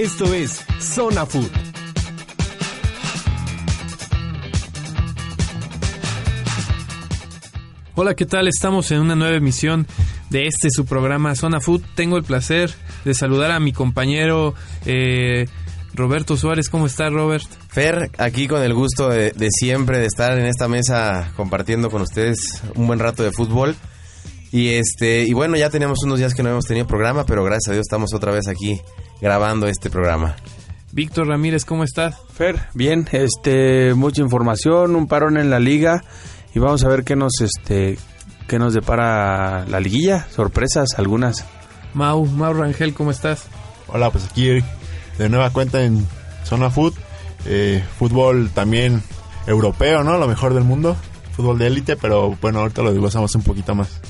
Esto es Zona Food. Hola, ¿qué tal? Estamos en una nueva emisión de este su programa Zona Food. Tengo el placer de saludar a mi compañero eh, Roberto Suárez. ¿Cómo está, Robert? Fer, aquí con el gusto de, de, siempre de estar en esta mesa compartiendo con ustedes un buen rato de fútbol. Y este y bueno, ya teníamos unos días que no hemos tenido programa, pero gracias a Dios estamos otra vez aquí grabando este programa. Víctor Ramírez, ¿cómo estás? Fer, bien, este mucha información, un parón en la liga y vamos a ver qué nos este qué nos depara la liguilla, sorpresas algunas. Mau, Mau Rangel, ¿cómo estás? Hola, pues aquí de nueva cuenta en Zona Food, eh, fútbol también europeo, ¿no? Lo mejor del mundo, fútbol de élite, pero bueno, ahorita lo desglosamos un poquito más.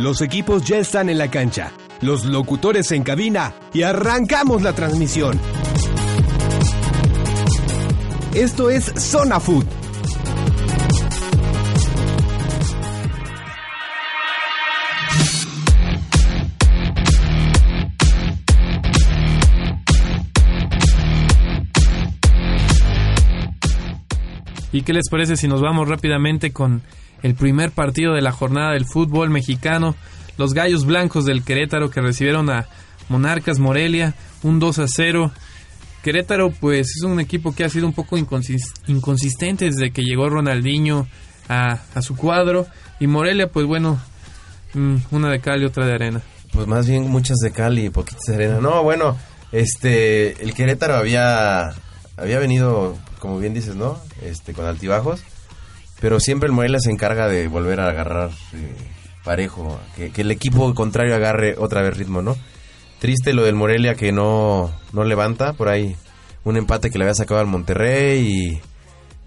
Los equipos ya están en la cancha, los locutores en cabina y arrancamos la transmisión. Esto es Zona Food. ¿Y qué les parece si nos vamos rápidamente con el primer partido de la jornada del fútbol mexicano? Los Gallos Blancos del Querétaro que recibieron a Monarcas Morelia, un 2 a 0. Querétaro pues es un equipo que ha sido un poco inconsistente desde que llegó Ronaldinho a, a su cuadro. Y Morelia pues bueno, mm, una de cal y otra de arena. Pues más bien muchas de cal y poquitas de arena. No, bueno, este, el Querétaro había, había venido como bien dices, ¿no? Este, con altibajos. Pero siempre el Morelia se encarga de volver a agarrar eh, parejo, que, que, el equipo contrario agarre otra vez ritmo, ¿no? Triste lo del Morelia que no, no levanta, por ahí un empate que le había sacado al Monterrey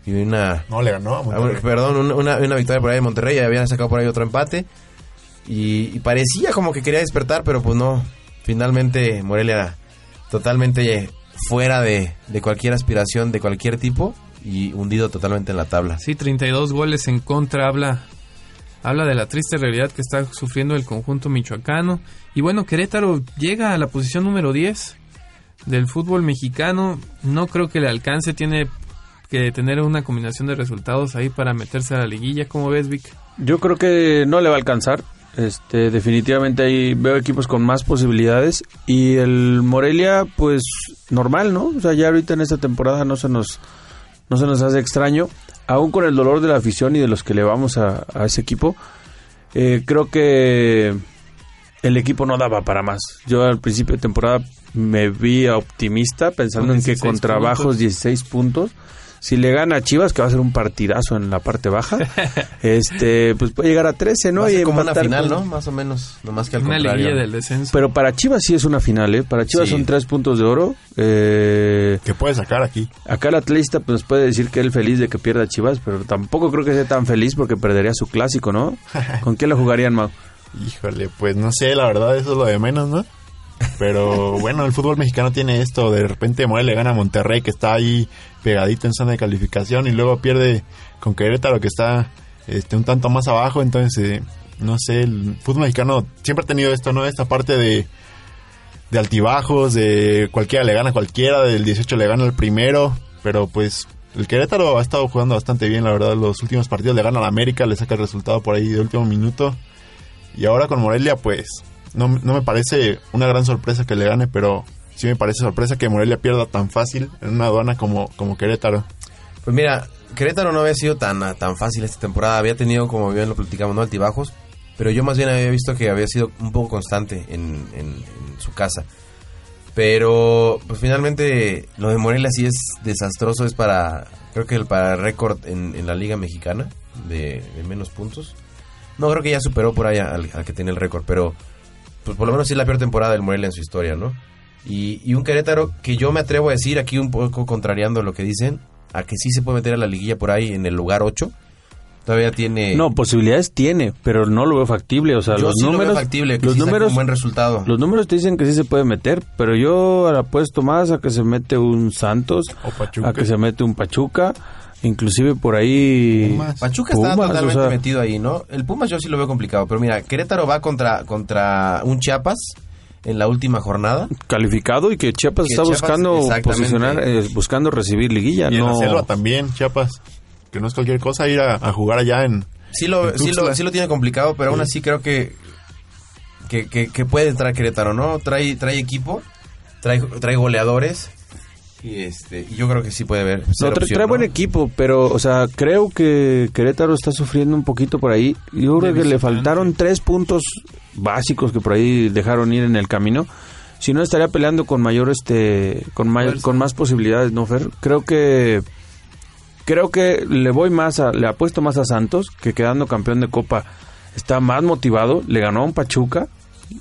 y, y una... No, le ganó a Monterrey. Perdón, una, una victoria por ahí de Monterrey y habían sacado por ahí otro empate. Y, y, parecía como que quería despertar, pero pues no. Finalmente Morelia totalmente fuera de, de, cualquier aspiración de cualquier tipo y hundido totalmente en la tabla. Sí, 32 goles en contra habla habla de la triste realidad que está sufriendo el conjunto michoacano y bueno, Querétaro llega a la posición número 10 del fútbol mexicano, no creo que le alcance, tiene que tener una combinación de resultados ahí para meterse a la liguilla, ¿cómo ves, Vic? Yo creo que no le va a alcanzar. Este, definitivamente ahí veo equipos con más posibilidades y el Morelia pues normal, ¿no? O sea, ya ahorita en esta temporada no se nos no se nos hace extraño, aún con el dolor de la afición y de los que le vamos a, a ese equipo. Eh, creo que el equipo no daba para más. Yo al principio de temporada me vi optimista pensando en que con trabajos 16 puntos si le gana a Chivas, que va a ser un partidazo en la parte baja, este pues puede llegar a 13, ¿no? Va a ser y como una final, ¿no? Más o menos, nomás que al una contrario. del descenso. Pero para Chivas sí es una final, ¿eh? Para Chivas Sí. son tres puntos de oro. Eh, Que puede sacar aquí. acá el atlista pues puede decir que él feliz de que pierda Chivas, pero tampoco creo que sea tan feliz porque perdería su clásico, ¿no? ¿Con quién lo jugarían, Mau? Híjole, pues no sé, la verdad, eso es lo de menos, ¿no? Pero bueno, el fútbol mexicano tiene esto. De repente Morelia le gana a Monterrey, que está ahí pegadito en zona de calificación, y luego pierde con Querétaro, que está este, un tanto más abajo. Entonces, eh, no sé, el fútbol mexicano siempre ha tenido esto, ¿no? Esta parte de, de altibajos, de cualquiera le gana a cualquiera, del 18 le gana al primero, pero pues el Querétaro ha estado jugando bastante bien, la verdad. Los últimos partidos le gana al América, le saca el resultado por ahí de último minuto. Y ahora con Morelia, pues no, no me parece una gran sorpresa que le gane, pero sí me parece sorpresa que Morelia pierda tan fácil en una aduana como, como Querétaro. Pues mira, Querétaro no había sido tan, tan fácil esta temporada. Había tenido, como bien lo platicamos, ¿no? altibajos. Pero yo más bien había visto que había sido un poco constante en, en- su casa. Pero, pues finalmente, lo de Morelia sí es desastroso. Es para, creo que el para récord en, en la Liga Mexicana de, menos puntos. No, creo que ya superó por ahí al, al que tiene el récord, pero pues por lo menos sí es la peor temporada del Morelia en su historia, ¿no? Y, y un Querétaro que yo me atrevo a decir aquí un poco contrariando lo que dicen, a que sí se puede meter a la liguilla por ahí en el lugar 8. Todavía tiene... No, posibilidades tiene, pero no lo veo factible. O sea, yo los sí lo números, veo factible, que los sí números, un buen resultado. los números te dicen que sí se puede meter, pero yo apuesto más a que se mete un Santos, O Pachuca. a que se mete un Pachuca, inclusive por ahí Pumas. Pachuca está Pumas, totalmente o sea, metido ahí, ¿no? El Pumas yo sí lo veo complicado, pero mira, Querétaro va contra, contra un Chiapas en la última jornada. calificado y que Chiapas Que está Chiapas, buscando posicionar, eh, buscando recibir liguilla, Y en no la selva también, Chiapas. Que no es cualquier cosa ir a, a jugar allá en... Sí lo, En sí lo, sí lo tiene complicado, pero aún Sí. así creo que, que, que, que puede entrar Querétaro, ¿no? Trae, trae equipo, trae, trae goleadores y este y yo creo que sí puede haber. No, ser tra- opción, trae ¿no? buen equipo, pero, o sea, creo que Querétaro está sufriendo un poquito por ahí. Yo creo que le faltaron tres puntos básicos que por ahí dejaron ir en el camino. Si no, estaría peleando con mayor, este, con, may- Fuerza. con más posibilidades, ¿no, Fer? Creo que, creo que le voy más a, le apuesto más a Santos, que quedando campeón de Copa está más motivado, le ganó a un Pachuca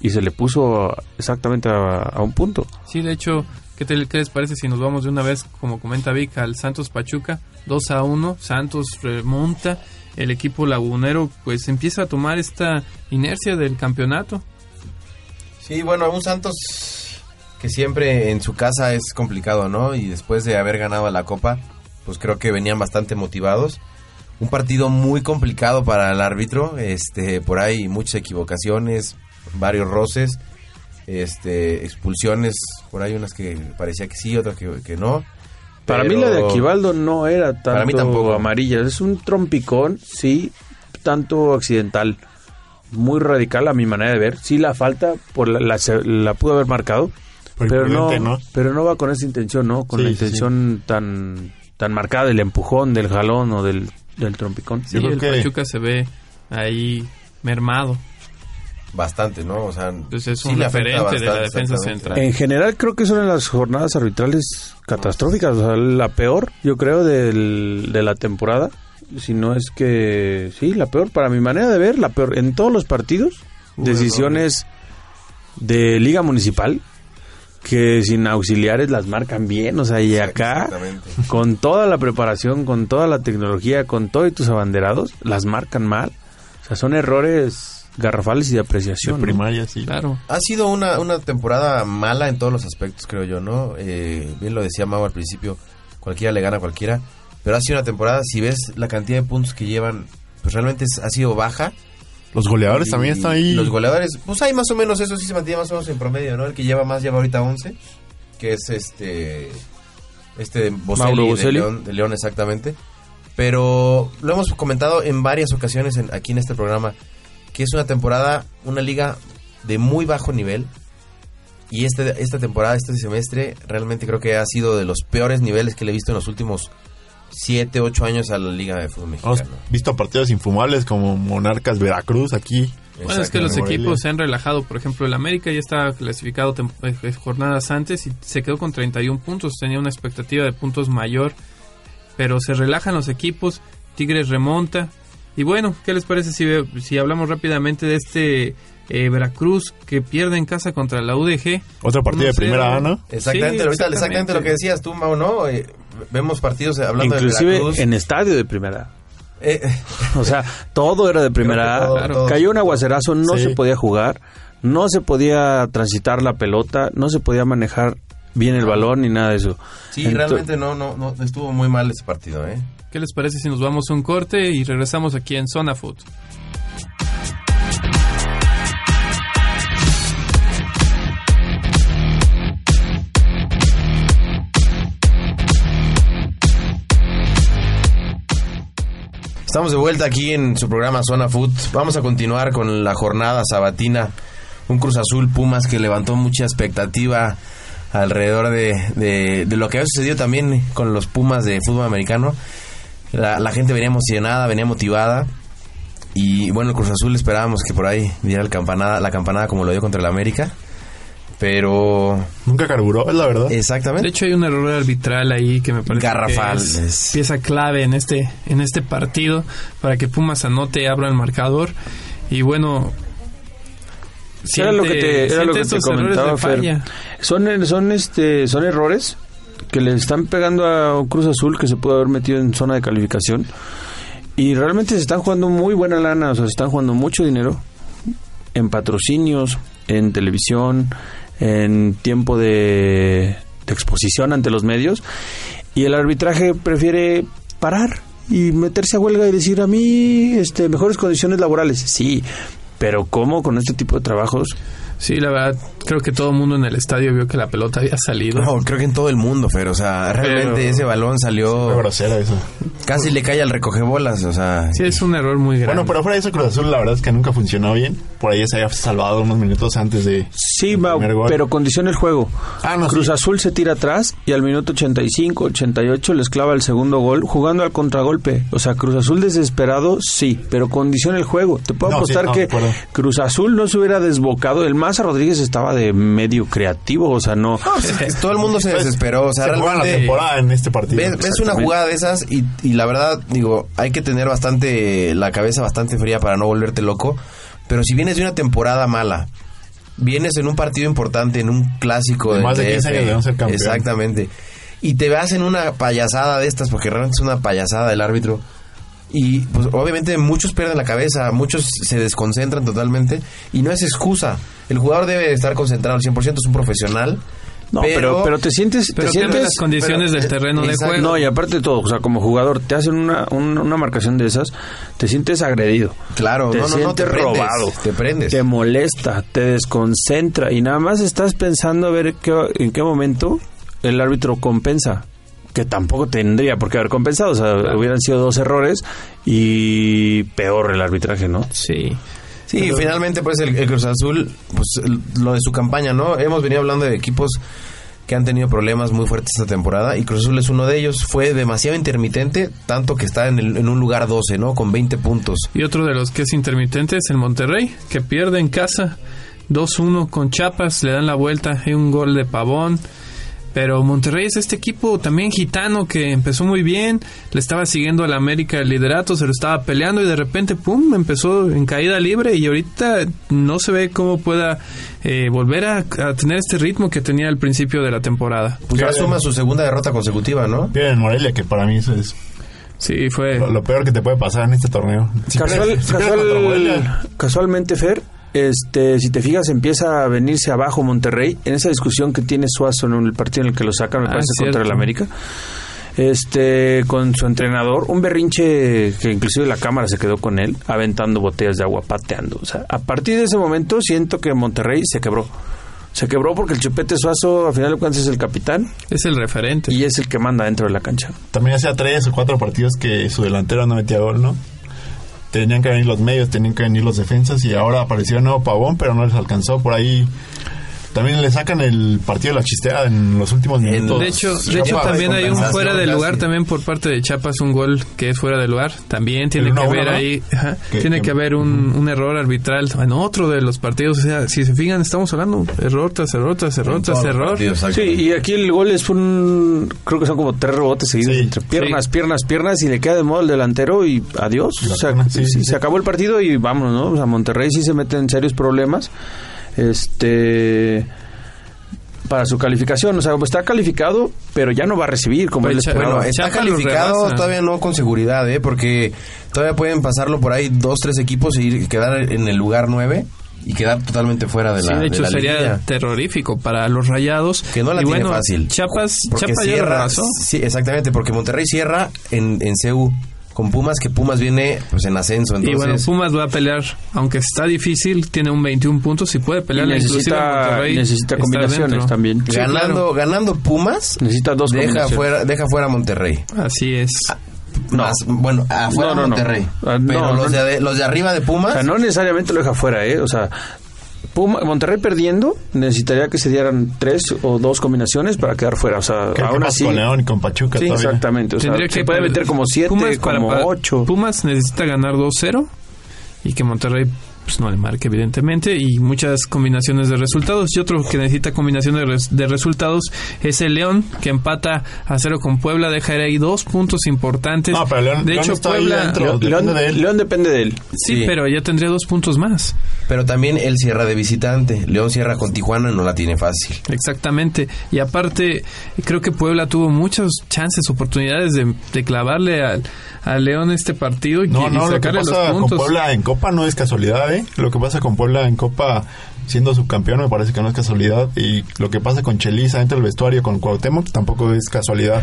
y se le puso exactamente a, a un punto. Sí, de hecho, ¿qué, te- qué les parece si nos vamos de una vez, como comenta Vic, al Santos Pachuca? 2 a 1, Santos remonta, el equipo lagunero pues empieza a tomar esta inercia del campeonato. Sí, bueno, un Santos que siempre en su casa es complicado, ¿no? Y después de haber ganado la Copa, pues creo que venían bastante motivados. Un partido muy complicado para el árbitro, este, por ahí muchas equivocaciones, varios roces, este, expulsiones, por ahí unas que parecía que sí, otras que, que no. Para Pero- mí la de Aquivaldo no era tanto Para mí tampoco. amarilla, es un trompicón, sí, tanto accidental, muy radical a mi manera de ver. Sí la falta, por la, la, se- la pudo haber marcado, Por pero no, pero no va con esa intención, ¿no? Con Sí, la sí, intención tan tan marcada del empujón, del jalón o del, del trompicón. Sí, Yo creo el que- Pachuca se ve ahí mermado. Bastante, ¿no? O sea, Pues es sí un referente de la defensa central. En general creo que son de las jornadas arbitrales catastróficas, o sea, la peor, yo creo, del, de la temporada. Si no es que, sí, la peor, para mi manera de ver, la peor. En todos los partidos, decisiones de liga municipal que sin auxiliares las marcan bien, o sea, y acá, con toda la preparación, con toda la tecnología, con todos tus abanderados, las marcan mal. O sea, son errores garrafales y de De apreciación. ¿no? primaria, sí. Claro. Ha sido una, una temporada mala en todos los aspectos, creo yo, ¿no? Eh, bien lo decía Mau al principio, cualquiera le gana a cualquiera, pero ha sido una temporada, si ves la cantidad de puntos que llevan, pues realmente es- ha sido baja. Los goleadores Y también están ahí. Los goleadores, pues hay más o menos, eso sí se mantiene más o menos en promedio, ¿no? El que lleva más lleva ahorita 11, que es este, este de Boselli, Mauro de. León, de León exactamente. Pero lo hemos comentado en varias ocasiones en- aquí en este programa, que es una temporada, una liga de muy bajo nivel. Y este, esta temporada, este semestre, realmente creo que ha sido de los peores niveles que le he visto en los últimos 7, 8 años a la Liga de Fútbol Hemos Mexicano. visto partidos infumables como Monarcas Veracruz aquí. Bueno, es que los equipos se han relajado. Por ejemplo, el América ya estaba clasificado tem- eh, jornadas antes y se quedó con 31 puntos. Tenía una expectativa de puntos mayor, pero se relajan los equipos. Tigres remonta. Y bueno, ¿qué les parece si, ve- si hablamos rápidamente de este eh, Veracruz que pierde en casa contra la UDG? Otro partido de 1-0. primera A, ¿no? Exactamente, Sí, ahorita exactamente lo que decías tú, Mau, ¿no? Eh, vemos partidos eh, hablando de Inclusive Veracruz. en estadio de primera. Eh, O sea, todo era de primera todo- todo- Cayó un aguacerazo, no Sí. se podía jugar, no se podía transitar la pelota, no se podía manejar bien el balón ni nada de eso. sí, realmente no, no, no, estuvo muy mal ese partido, ¿eh? ¿Qué les parece si nos vamos a un corte y regresamos aquí en Zona Food? Estamos de vuelta aquí en su programa Zona Food. Vamos a continuar con la jornada sabatina. Un Cruz Azul Pumas que levantó mucha expectativa alrededor de, lo que había sucedido también con los Pumas de fútbol americano. La, la gente venía emocionada, venía motivada. Y bueno, el Cruz Azul esperábamos que por ahí diera el campanada, la campanada como lo dio contra el América. Pero Nunca carburó, es la verdad. exactamente. De hecho, hay un error arbitral ahí que me parece Garrafal, que es es- pieza clave en este, en este partido para que Pumas anote, abra el marcador. Y bueno, era lo que te, era lo que te estos errores comentaba de Fer. falla. Son, son, este, son errores que le están pegando a Cruz Azul que se puede haber metido en zona de calificación. Y realmente se están jugando muy buena lana, o sea, se están jugando mucho dinero en patrocinios, en televisión, en tiempo de, de exposición ante los medios. Y el arbitraje prefiere parar y meterse a huelga y decir a mí este, mejores condiciones laborales. Sí, pero ¿cómo con este tipo de trabajos? Sí, la verdad, creo que todo el mundo en el estadio vio que la pelota había salido. No, creo que en todo el mundo, pero o sea, realmente Pero- ese balón salió grosero eso. casi le cae al recogebolas, o sea, Sí, es un error muy grande. Bueno, pero fuera de eso, Cruz Azul, la verdad es que nunca funcionó bien. Por ahí se había salvado unos minutos antes de. Sí, gol. pero condiciona el juego. Ah, no, Cruz sí. Azul se tira atrás y al minuto 85, 88 les clava el segundo gol jugando al contragolpe. O sea, Cruz Azul desesperado, sí, pero condiciona el juego. Te puedo No, sí, apostar no, que. Cruz Azul no se hubiera desbocado. El Rodríguez estaba de medio creativo, o sea, no. pues, es que todo el mundo se Pues, desesperó, o sea, se la temporada en este partido. ves, ves una jugada de esas y, y la verdad, digo, hay que tener bastante, la cabeza bastante fría para no volverte loco, pero si vienes de una temporada mala, vienes en un partido importante, en un clásico De más de 15 DF, años de no ser campeón. Exactamente. Y te vas en una payasada de estas, porque realmente es una payasada del árbitro. Y pues obviamente muchos pierden la cabeza, muchos se desconcentran totalmente y no es excusa. El jugador debe estar concentrado al 100%, es un profesional. No, pero, pero, te sientes, Pero te sientes las condiciones pero- del terreno de juego. No, y aparte de todo, o sea, como jugador, te hacen una, un- una marcación de esas, te sientes agredido. Claro, te no, no, no, te sientes prendes, robado. te prendes. Te molesta, te desconcentra y nada más estás pensando a ver qué, en qué momento el árbitro compensa. Que tampoco tendría por qué haber compensado. O sea, hubieran sido dos errores y peor el arbitraje, ¿no? Sí. Sí, finalmente pues el, el Cruz Azul, pues el- lo de su campaña, ¿no? Hemos venido hablando de equipos que han tenido problemas muy fuertes esta temporada y Cruz Azul es uno de ellos. Fue demasiado intermitente, tanto que está en, el- en un lugar 12, ¿no? Con 20 puntos. Y otro de los que es intermitente es el Monterrey, que pierde en casa 2-1 con Chapas, le dan la vuelta, hay un gol de Pavón. Pero Monterrey es este equipo también gitano que empezó muy bien, le estaba siguiendo al América el liderato, se lo estaba peleando y de repente, ¡pum!, empezó en caída libre y ahorita no se ve cómo pueda eh, volver a, a tener este ritmo que tenía al principio de la temporada. Pues ya suma su segunda derrota consecutiva, ¿no? Pierden en Morelia, que para mí eso es Sí, fue... lo, lo peor que te puede pasar en este torneo. Si Casual- pierdes- si pierdes casual- contra Morelia, casualmente, Fer, este, si te fijas, empieza a venirse abajo Monterrey en esa discusión que tiene Suazo en el partido en el que lo sacan, me Ah, parece, contra el América. Este, con su entrenador, un berrinche que inclusive la cámara se quedó con él, aventando botellas de agua, pateando. O sea, a partir de ese momento siento que Monterrey se quebró. Se quebró porque el Chupete Suazo, a final de cuentas, es el capitán Es el referente. y es el que manda dentro de la cancha. también hacía tres o cuatro partidos que su delantero no metía gol, ¿no? Tenían que venir los medios, tenían que venir los defensas y ahora apareció nuevo Pavón, pero no les alcanzó. Por ahí también le sacan el partido de la chistea en los últimos minutos. De hecho, de hecho también hay un fuera de lugar también por parte de Chiapas, un gol que es fuera de lugar. También tiene que 1-1, haber ahí, ajá, Que- tiene que- que haber un, un error arbitral en otro de los partidos. O sea, si se fijan, estamos hablando error tras error tras error tras error. Sí, y aquí el gol es un. Creo que son como tres rebotes seguidos Sí, entre piernas, sí. piernas, piernas y le queda de modo el delantero y adiós. O sea, pierna, sí, sí, sí, se acabó el partido y vámonos, ¿no? O sea, Monterrey sí se mete en serios problemas. Este. Para su calificación, o sea, está calificado, pero ya no va a recibir como Pues, él cha- esperaba. Bueno, está calificado, todavía no con seguridad, ¿eh? Porque todavía pueden pasarlo por ahí dos, tres equipos y ir- quedar en el lugar 9 y quedar totalmente fuera de Sí, la de hecho la sería terrorífico para los rayados. Que no la y tiene bueno, fácil. Chiapas, Chiapas ya lo cierra, rebasó. sí, exactamente, porque Monterrey cierra en, en CU con Pumas, que Pumas viene pues en ascenso, Y bueno, entonces Pumas va a pelear, aunque está difícil, tiene un 21 puntos y puede Y pelear inclusive necesita, Monterrey necesita combinaciones también. Sí, ganando, ganando Pumas, Necesita dos deja fuera, deja fuera a Monterrey. Así es. No. Más- bueno, afuera No, no, no. Monterrey. Ah, Pero no, los, no. de, los de arriba de Pumas, O sea, no necesariamente lo deja fuera, ¿eh? O sea, Puma- Monterrey perdiendo necesitaría que se dieran tres o dos combinaciones para quedar fuera. O sea, ¿Qué aún así. con León y con Pachuca Sí, todavía? exactamente. O sea, Tendría se que puede meter como siete, Pumas para- como para- ocho. Pumas necesita ganar 2-0 y que Monterrey pues no le marca evidentemente y muchas combinaciones de resultados y otro que necesita combinación de, res- de resultados es el León que empata a cero con Puebla deja ahí dos puntos importantes No, pero León- de León hecho está ahí Puebla dentro. León, depende de él. León depende de él. sí, Sí. pero ya tendría dos puntos más Pero también él cierra de visitante. León cierra con Tijuana y no la tiene fácil. Exactamente. Y aparte, creo que Puebla tuvo muchas chances, oportunidades de, de clavarle al, al León este partido y, No, y no, lo que sacarle pasa los con puntos. Puebla en Copa no es casualidad, Lo que pasa con Puebla en Copa siendo subcampeón me parece que no es casualidad y lo que pasa con Chelis dentro del vestuario con Cuauhtémoc tampoco es casualidad.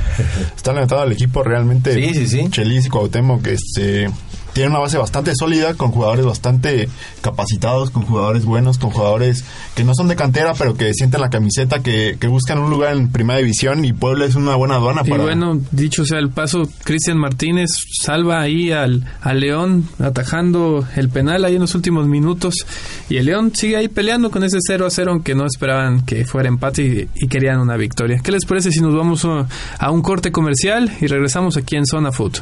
Está levantado al equipo realmente. Sí, sí, sí. Chelis y Cuauhtémoc este tienen una base bastante sólida con jugadores bastante capacitados, con jugadores buenos, con jugadores que no son de cantera, pero que sienten la camiseta, que, que buscan un lugar en primera división y Puebla es una buena aduana Y para bueno, dicho sea el paso, Cristian Martínez salva ahí al, al León atajando el penal ahí en los últimos minutos y el León sigue ahí peleando con ese 0 a 0 aunque no esperaban que fuera empate y, y querían una victoria. ¿Qué les parece si nos vamos a, a un corte comercial y regresamos aquí en Zona Food?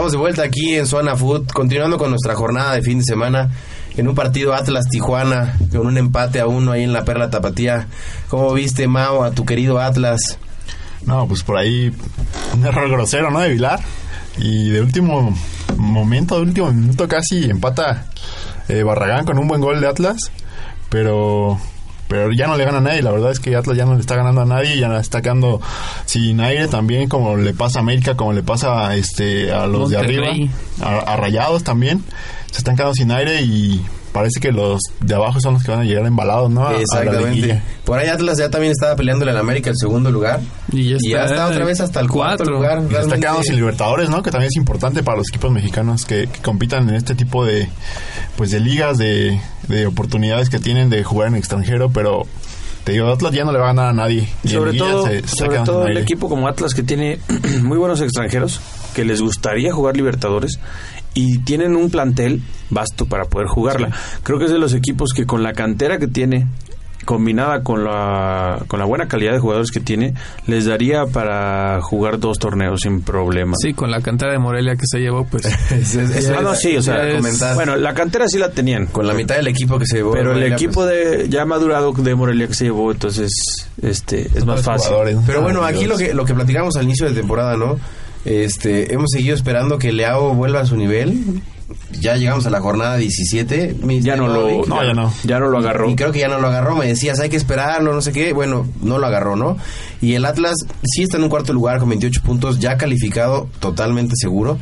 Estamos de vuelta aquí en Zona Food, continuando con nuestra jornada de fin de semana en un partido Atlas-Tijuana, con un empate a uno ahí en la Perla Tapatía. ¿Cómo viste, Mao, a tu querido Atlas? No, pues por ahí un error grosero, ¿no? De Vilar. Y de último momento, de último minuto casi empata eh, Barragán con un buen gol de Atlas. Pero pero ya no le gana a nadie. La verdad es que Atlas ya no le está ganando a nadie. Ya está quedando sin aire también, como le pasa a América, como le pasa este, a los de arriba. A, a Rayados también. Se están quedando sin aire y parece que los de abajo son los que van a llegar embalados, ¿no? A- a la Exactamente. Por ahí Atlas ya también estaba peleándole al América el segundo lugar. Y ya Y ya está, otra vez hasta el cuarto lugar. Y se está quedando sin Libertadores, ¿no? Que también es importante para los equipos mexicanos que, que compitan en este tipo de pues de ligas, de, de oportunidades que tienen de jugar en extranjero, pero te digo, Atlas ya no le va a ganar a nadie. Y sobre todo, se- se está sobre todo el equipo como Atlas que tiene muy buenos extranjeros que les gustaría jugar Libertadores y tienen un plantel vasto para poder jugarla. Creo que es de los equipos que con la cantera que tiene combinada con la con la buena calidad de jugadores que tiene les daría para jugar dos torneos sin problema. Sí, con la cantera de Morelia que se llevó, pues. Es- Ah, no, sí, o sea, bueno, la cantera sí la tenían. con la mitad del equipo que se llevó. pero el equipo pues- de ya madurado de Morelia que se llevó, entonces este es más fácil. Pero bueno, aquí lo que, lo que platicamos al inicio de temporada, ¿no? Este, hemos seguido esperando que Leao vuelva a su nivel. Ya llegamos a la jornada 17. mi Ya no lo. No, ya no. ya no lo agarró. Y creo que ya no lo agarró. Me decías, hay que esperarlo, no sé qué. Bueno, no lo agarró, ¿no? Y el Atlas sí está en un cuarto lugar con 28 puntos, ya calificado, totalmente seguro.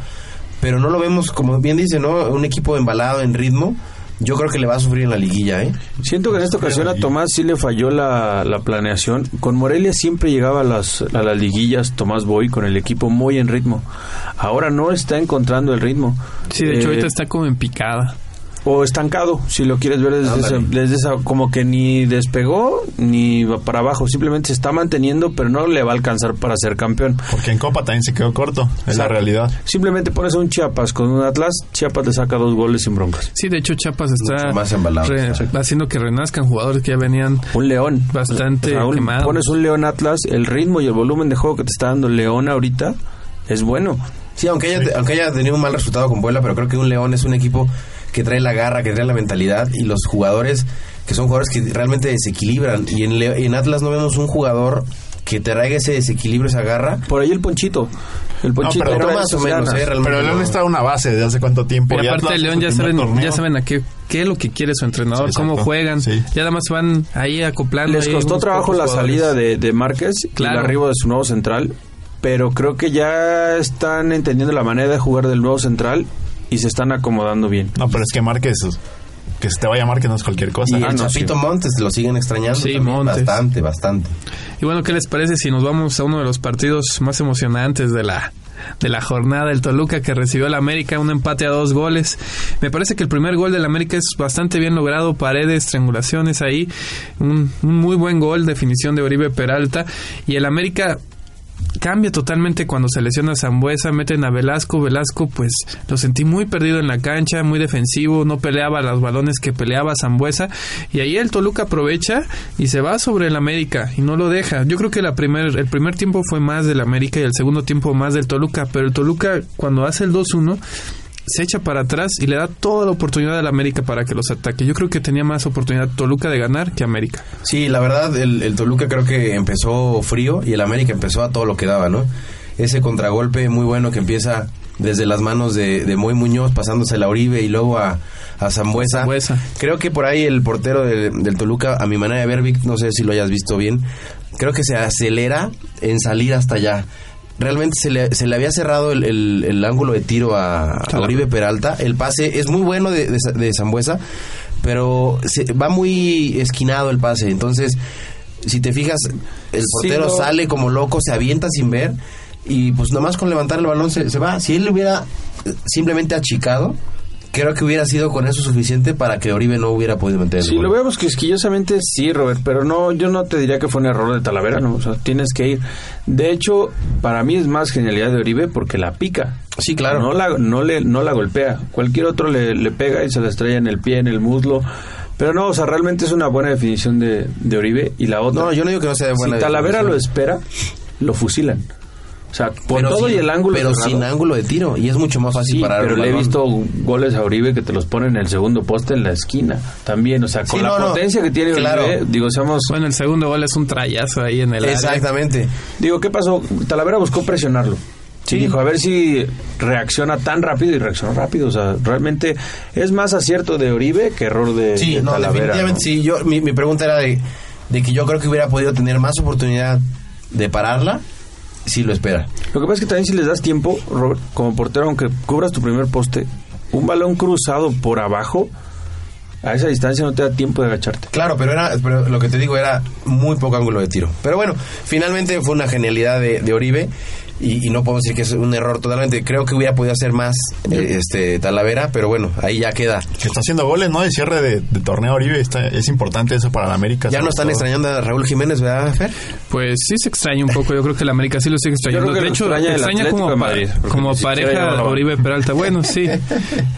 Pero no lo vemos, como bien dice, ¿no? Un equipo embalado en ritmo. Yo creo que le va a sufrir en la liguilla, ¿eh? Siento que en esta ocasión a Tomás sí le falló la, la planeación. Con Morelia siempre llegaba a las, a las liguillas Tomás Boy con el equipo muy en ritmo. Ahora no está encontrando el ritmo. Sí, de hecho, Eh, ahorita está como en picada. O estancado, si lo quieres ver desde, esa, como que ni despegó ni va para abajo, simplemente se está manteniendo, pero no le va a alcanzar para ser campeón. Porque en Copa también se quedó corto, es la realidad. Simplemente pones a un Chiapas con un Atlas, Chiapas le saca dos goles sin broncas. Sí, de hecho, Chiapas está más embalado re- está. haciendo que renazcan jugadores que ya venían Un León. Bastante Raúl, quemado. Pones un León Atlas, el ritmo y el volumen de juego que te está dando León ahorita es bueno. Sí, aunque haya, aunque haya tenido un mal resultado con Puebla, pero creo que un León es un equipo que trae la garra, que trae la mentalidad y los jugadores que son jugadores que realmente desequilibran. Y en, Leo- en Atlas no vemos un jugador que traiga ese desequilibrio, esa garra. Por ahí el Ponchito. El Ponchito pero trae más o menos. ¿eh? Pero León no. está a una base de hace cuánto tiempo. Y y aparte Atlas León ya saben, torneo. ya saben a qué, qué es lo que quiere su entrenador, cómo juegan. sí. Ya nada más van ahí acoplando. Les costó trabajo la jugadores. salida de, de Márquez y Claro. el arribo de su nuevo central, pero creo que ya están entendiendo la manera de jugar del nuevo central y se están acomodando bien. No, pero es que Márquez, que se te vaya Márquez no es cualquier cosa. Y Ah, el no, Chapito sí. Montes lo siguen extrañando. Sí, Montes. Bastante, bastante. Y bueno, ¿qué les parece si nos vamos a uno de los partidos más emocionantes de la de la jornada el Toluca que recibió el América un empate a dos goles me parece que el primer gol del América es bastante bien logrado paredes triangulaciones ahí un, un muy buen gol definición de Oribe Peralta y el América cambia totalmente cuando se lesiona a Zambuesa, meten a Velasco, Velasco pues lo sentí muy perdido en la cancha, muy defensivo, no peleaba los balones que peleaba Zambuesa y ahí el Toluca aprovecha y se va sobre el América y no lo deja. Yo creo que la primer, el primer tiempo fue más del América y el segundo tiempo más del Toluca, pero el Toluca cuando hace el 2-1 se echa para atrás y le da toda la oportunidad al América para que los ataque. Yo creo que tenía más oportunidad Toluca de ganar que América. Sí, la verdad, el, el Toluca creo que empezó frío y el América empezó a todo lo que daba, ¿no? Ese contragolpe muy bueno que empieza desde las manos de, de Moy Muñoz, pasándose a la Oribe y luego a, a Zambuesa. Zambuesa. Creo que por ahí el portero de- del Toluca, a mi manera de ver, Vic, no sé si lo hayas visto bien, creo que se acelera en salir hasta allá. Realmente se le, se le había cerrado el, el- el ángulo de tiro a, a Oribe Peralta. El pase es muy bueno de, de, de Zambuesa, pero se, va muy esquinado el pase. Entonces, si te fijas, el portero no. sale como loco, se avienta sin ver y pues nomás con levantar el balón se, se va. Si él hubiera eh, simplemente achicado, creo que hubiera sido con eso suficiente para que Oribe no hubiera podido meter Si gol. lo vemos quisquillosamente, sí, Robert, pero no, yo no te diría que fue un error de Talavera, no, o sea, tienes que ir. De hecho, para mí es más genialidad de Oribe porque la pica. Sí, claro. No la, no le, no la golpea. Cualquier otro le, le pega y se la estrella en el pie, en el muslo. Pero no, o sea, realmente es una buena definición de, de Oribe y la otra. No, yo no digo que no sea de buena Si Talavera lo espera, lo fusilan. O sea, por Pero todo sin- y el ángulo Pero cerrado. sin ángulo de tiro. Y es mucho más fácil Sí, parar pero el le he visto goles a Uribe que te los ponen en el segundo poste en la esquina. También, o sea, con Sí, la no, no. potencia que tiene Claro. Uribe, digo, seamos... Bueno, el segundo gol es un trayazo ahí en el área. Exactamente. Digo, ¿qué pasó? Talavera buscó presionarlo. Sí. dijo, a ver si reacciona tan rápido y reaccionó rápido. O sea, realmente es más acierto de Uribe que error de, Sí, de no, Talavera. definitivamente ¿no? sí. Yo, mi, mi pregunta era de, de que yo creo que hubiera podido tener más oportunidad de pararla si lo espera. Lo que pasa es que también si les das tiempo, Robert, como portero, aunque cubras tu primer poste, un balón cruzado por abajo, a esa distancia no te da tiempo de agacharte. Claro, pero era pero lo que te digo era muy poco ángulo de tiro. Pero bueno, finalmente fue una genialidad de, de Oribe y, y no podemos decir que es un error totalmente. Creo que hubiera podido hacer más eh, este Talavera, pero bueno, ahí ya queda. Que está haciendo goles, ¿no? De cierre de, de torneo Oribe. Está, es importante eso para la América. Ya no están todo. extrañando a Raúl Jiménez, ¿verdad, Fer? Pues sí se extraña un poco. Yo creo que el América sí lo sigue extrañando. De hecho, extraña el extraña como, de Madrid, pareja la Oribe Peralta. Bueno, sí.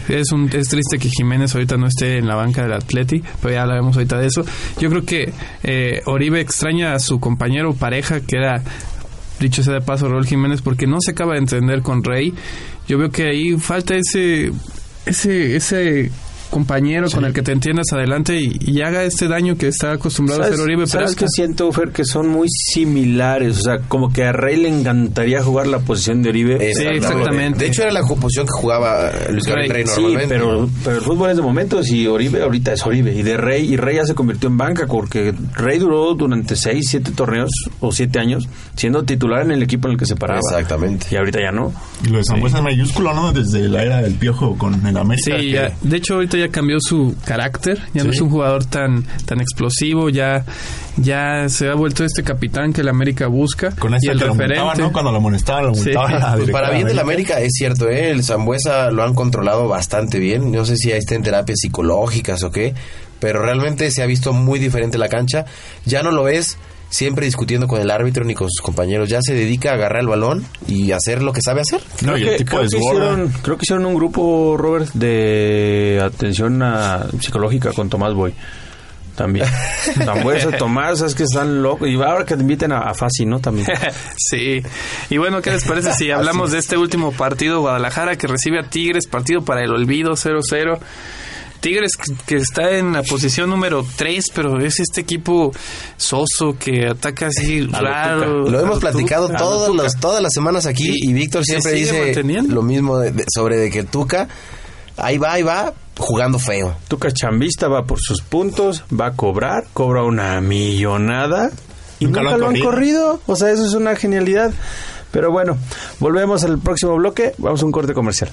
es, un, es triste que Jiménez ahorita no esté en la banca del Atleti, pero ya hablaremos ahorita de eso. Yo creo que eh, Oribe extraña a su compañero pareja, que era, dicho sea de paso, Raúl Jiménez, porque no se acaba de entender con Rey. Yo veo que ahí falta ese, ese, ese compañero con el que te entiendas adelante y, y haga este daño que está acostumbrado a hacer Oribe ¿sabes Peralta. qué siento, Fer? Que son muy similares. O sea, como que a Rey le encantaría jugar la posición de Oribe. Sí, exactamente. De hecho, era la posición que jugaba Luis Gabriel Rey Sí, normalmente. pero, pero el fútbol es de momentos y Oribe ahorita es Oribe. Y de Rey, y Rey ya se convirtió en banca porque Rey duró durante 6, 7 torneos o 7 años siendo titular en el equipo en el que se paraba. Exactamente. Y ahorita ya no. Y lo de Zambuesa es mayúsculo, ¿no? Desde la era del piojo con el América. Sí, que- ya, de hecho ahorita ya cambió su carácter, ya no es un jugador tan tan explosivo, ya ya se ha vuelto este capitán que el América busca Con y el que referente. ¿no? Cuando lo amonestaban, lo Sí. la Pues para bien de la América. Es cierto, ¿eh? el Zambuesa lo han controlado bastante bien. No sé si ahí está en terapias psicológicas o qué, pero realmente se ha visto muy diferente la cancha. Ya no lo ves siempre discutiendo con el árbitro ni con sus compañeros. Ya se dedica a agarrar el balón y hacer lo que sabe hacer. No, y creo, el que, tipo creo de que hicieron, creo que hicieron un grupo, Robert, de atención a- psicológica con Tomás Boy. También. Zambuesa, Tomás, es que están locos. Y ahora que te inviten a, a Fasi, ¿no? También. Sí. Y bueno, ¿qué les parece si hablamos de este último partido Guadalajara que recibe a Tigres, partido para el olvido 0-0? Tigres que- está en la posición número 3, pero es este equipo soso que ataca así A raro. Lo hemos platicado Tuca. todos lo los, todas las semanas aquí y Víctor siempre dice lo mismo de- de- sobre de que Tuca, ahí va, ahí va, jugando feo. Tuca Chambista va por sus puntos, va a cobrar, cobra una millonada y Nunca nunca, lo lo han corrido. O sea, eso es una genialidad. Pero bueno, volvemos al próximo bloque. Vamos a un corte comercial.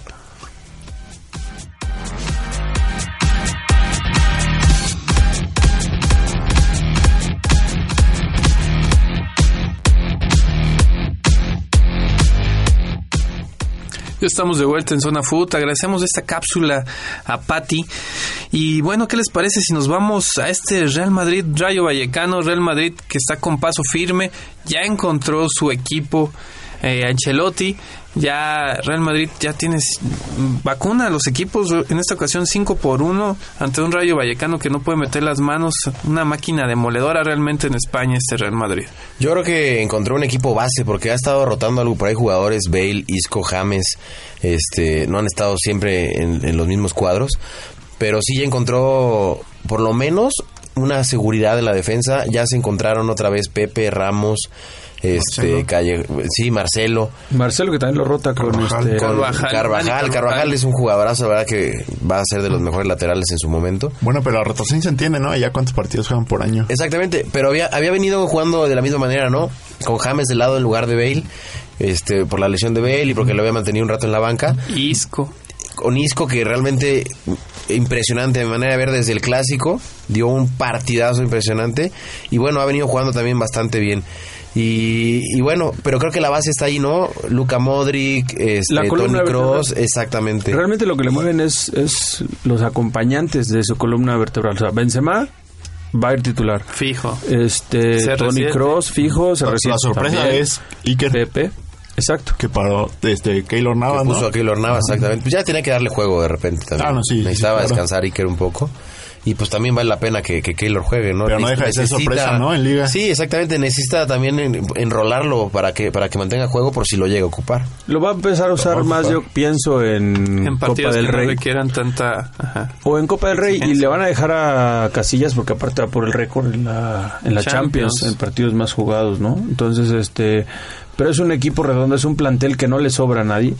Estamos de vuelta en Zona Food. Agradecemos esta cápsula a Patti. Y bueno, ¿qué les parece si nos vamos a este Real Madrid Rayo Vallecano? Real Madrid que está con paso firme, ya encontró su equipo eh, Ancelotti. Ya Real Madrid ya tiene vacuna a los equipos en esta ocasión 5 por 1 ante un Rayo Vallecano que no puede meter las manos, una máquina demoledora realmente en España este Real Madrid. Yo creo que encontró un equipo base porque ha estado rotando algo por ahí jugadores, Bale, Isco, James, este, no han estado siempre en, en los mismos cuadros, pero sí ya encontró por lo menos una seguridad en la defensa, ya se encontraron otra vez Pepe, Ramos, este Marcelo. Calle, sí, Marcelo, Marcelo que también lo rota con Carvajal. este... Carvajal. Carvajal, Dani Carvajal, Carvajal. es un jugadorazo, la verdad que va a ser de los mejores laterales en su momento. Bueno, pero la rotación se entiende, ¿no? Ya cuántos partidos juegan por año. Exactamente, pero había, había venido jugando de la misma manera, ¿no? Con James del lado en lugar de Bale, este, por la lesión de Bale y porque lo había mantenido un rato en la banca. Isco. Con Isco, que realmente impresionante de manera de ver desde el clásico, dio un partidazo impresionante y bueno, ha venido jugando también bastante bien. Y, y bueno, pero creo que la base está ahí, ¿no? Luca Modric, este, La columna Tony. Cross, exactamente. Realmente lo que le mueven es, es los acompañantes de su columna vertebral. O sea, Benzema va a ir titular. Fijo. Este, CR7. Tony Cross, fijo, se La, recibe la sorpresa también. es Iker, Pepe. Exacto. que paró este, Keylor que Navas, puso ¿no? a Keylor Navas, exactamente. Pues ya tenía que darle juego de repente también. Ah, no, sí, sí, Necesitaba claro. descansar Iker un poco. Y pues también vale la pena que, que Keylor juegue, ¿no? Pero no deja de ser sorpresa, ¿no? En Liga. Sí, exactamente. Necesita también en- enrolarlo para que para que mantenga juego por si lo llega a ocupar. Lo va a empezar a usar más, ocupar. yo pienso, en, En Copa del que no Rey. requieran tanta... Ajá. O en Copa del Rey y le van a dejar a Casillas porque aparte va por el récord en la, en la Champions. Champions. en partidos más jugados, ¿no? Entonces, este, pero es un equipo redondo, es un plantel que no le sobra a nadie,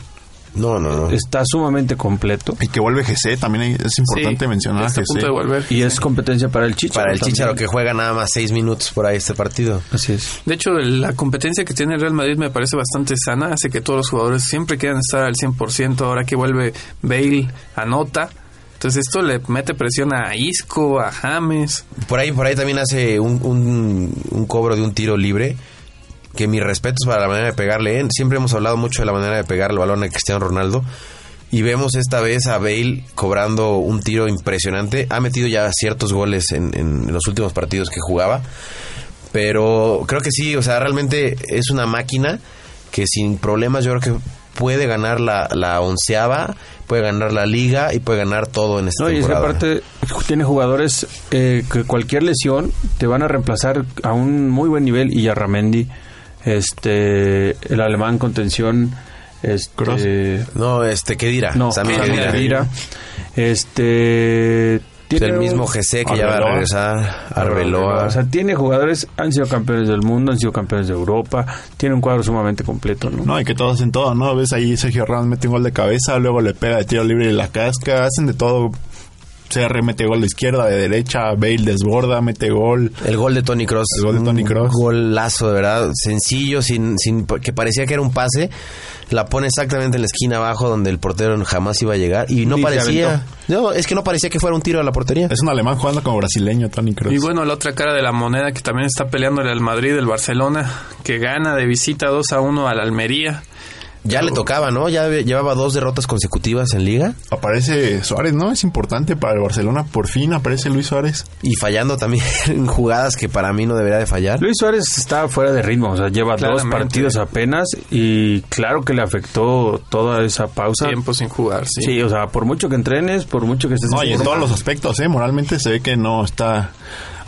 No, no, no. está sumamente completo Y que vuelve GC, también es importante Sí, mencionar a de GC. volver. y es competencia para el Chicharo. Para el también. Chicharo que juega nada más seis minutos por ahí este partido. Así es. De hecho, la competencia que tiene el Real Madrid me parece bastante sana, hace que todos los jugadores siempre quieran estar al 100%, ahora que vuelve Bale, anota. Entonces esto le mete presión a Isco, a James. Por ahí, por ahí también hace un, un, un cobro de un tiro libre. Que mis respetos para la manera de pegarle. ¿eh? Siempre hemos hablado mucho de la manera de pegar el balón a Cristiano Ronaldo. Y vemos esta vez a Bale cobrando un tiro impresionante. Ha metido ya ciertos goles en, en los últimos partidos que jugaba. Pero creo que sí, o sea, realmente es una máquina que sin problemas yo creo que puede ganar la, la onceava, puede ganar la liga y puede ganar todo en esta No, y es que temporada. aparte tiene jugadores eh, que cualquier lesión te van a reemplazar a un muy buen nivel y a Ramendi, este, el alemán contención, este. No, este, ¿qué dirá? no, Sami Sami Khedira. Khedira. este, tiene el mismo GC que ya va a Arbeloa. regresar, Arbeloa. O sea, tiene jugadores, han sido campeones del mundo, han sido campeones de Europa, tiene un cuadro sumamente completo, ¿no? No, y que todos hacen todo, ¿no? Ves ahí Sergio Ramos mete un gol de cabeza, luego le pega de tiro libre y la casca, hacen de todo. CR mete gol de izquierda, de derecha, Bale desborda, mete gol. El gol de Tony Cross. El gol de Tony Kroos. Un golazo, de verdad. Sencillo, sin, sin que parecía que era un pase. La pone exactamente en la esquina abajo donde el portero jamás iba a llegar. Y no parecía. No, es que no parecía que fuera un tiro a la portería. Es un alemán jugando como brasileño, Tony Kroos. Y bueno, la otra cara de la moneda que también está peleándole al Madrid, el Barcelona, que gana de visita 2 a 1 al Almería. Ya le tocaba, ¿no? Ya llevaba dos derrotas consecutivas en liga. Aparece Suárez, ¿no? Es importante para el Barcelona. Por fin aparece Luis Suárez. Y fallando también en jugadas que para mí no debería de fallar. Luis Suárez está fuera de ritmo, o sea, lleva dos partidos apenas y claro que le afectó toda esa pausa. Tiempo sin jugar, sí. Sí, o sea, por mucho que entrenes, por mucho que estés No, y en todos los aspectos, ¿eh? Moralmente se ve que no está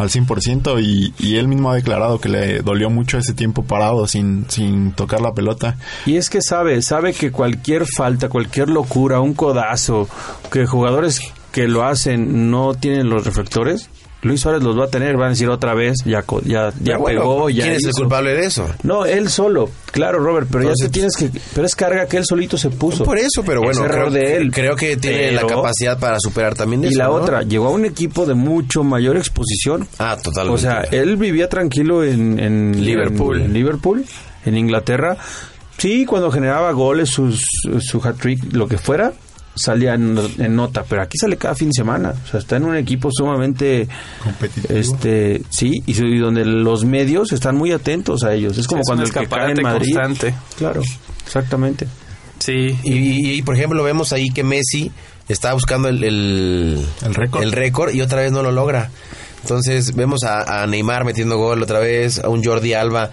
al 100% y, y él mismo ha declarado que le dolió mucho ese tiempo parado sin, sin tocar la pelota. Y es que sabe, sabe que cualquier falta, cualquier locura, un codazo, que jugadores que lo hacen no tienen los reflectores, Luis Suárez los va a tener, van a decir otra vez, ya, ya, ya bueno, pegó, ya ¿Quién es el hizo. culpable de eso? No, él solo, claro, Robert, pero Entonces, ya te tienes que, pero es carga que él solito se puso. Por eso, pero bueno, Es error creo, de él. creo que tiene la capacidad para superar también Y eso, la ¿no? otra, llegó a un equipo de mucho mayor exposición. Ah, totalmente. O sea, él vivía tranquilo en, en Liverpool. En, Liverpool, en Inglaterra. Sí, cuando generaba goles, sus, su hat-trick, lo que fuera, salía en, en nota. Pero aquí sale cada fin de semana. O sea, está en un equipo sumamente... Competitivo. Este, sí, y, y donde los medios están muy atentos a ellos. Es como Es cuando el que cae en Madrid. constante. Claro, exactamente. Sí. Y, y, por ejemplo, vemos ahí que Messi está buscando el, el, El récord. el récord y otra vez no lo logra. Entonces vemos a, a Neymar metiendo gol otra vez, a un Jordi Alba,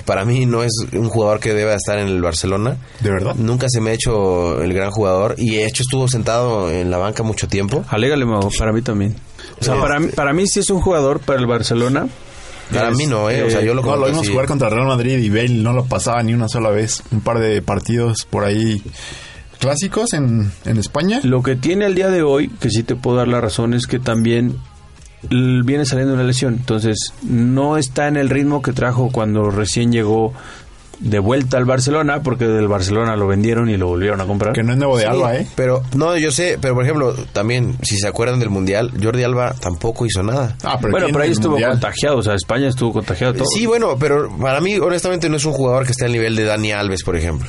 que para mí no es un jugador que debe estar en el Barcelona. ¿De verdad? Nunca se me ha hecho el gran jugador y de hecho estuvo sentado en la banca mucho tiempo. Alégale, Mau, para mí también. O sea, Sí. para, mí, para mí sí es un jugador para el Barcelona. Para mí no, ¿eh? O sea, yo lo No, lo vimos así. jugar contra Real Madrid y Bale no lo pasaba ni una sola vez. Un par de partidos por ahí clásicos en, en España. Lo que tiene al día de hoy, que sí te puedo dar la razón, es que también viene saliendo una lesión. Entonces, no está en el ritmo que trajo cuando recién llegó de vuelta al Barcelona, porque del Barcelona lo vendieron y lo volvieron a comprar. Que no es nuevo de Sí, Alba, ¿eh? Pero, no, yo sé, pero por ejemplo, también, si se acuerdan del Mundial, Jordi Alba tampoco hizo nada. Ah, bueno, tiene pero ahí estuvo Mundial. contagiado, o sea, España estuvo contagiado todo. Sí, bueno, pero para mí, honestamente, no es un jugador que esté al nivel de Dani Alves, por ejemplo.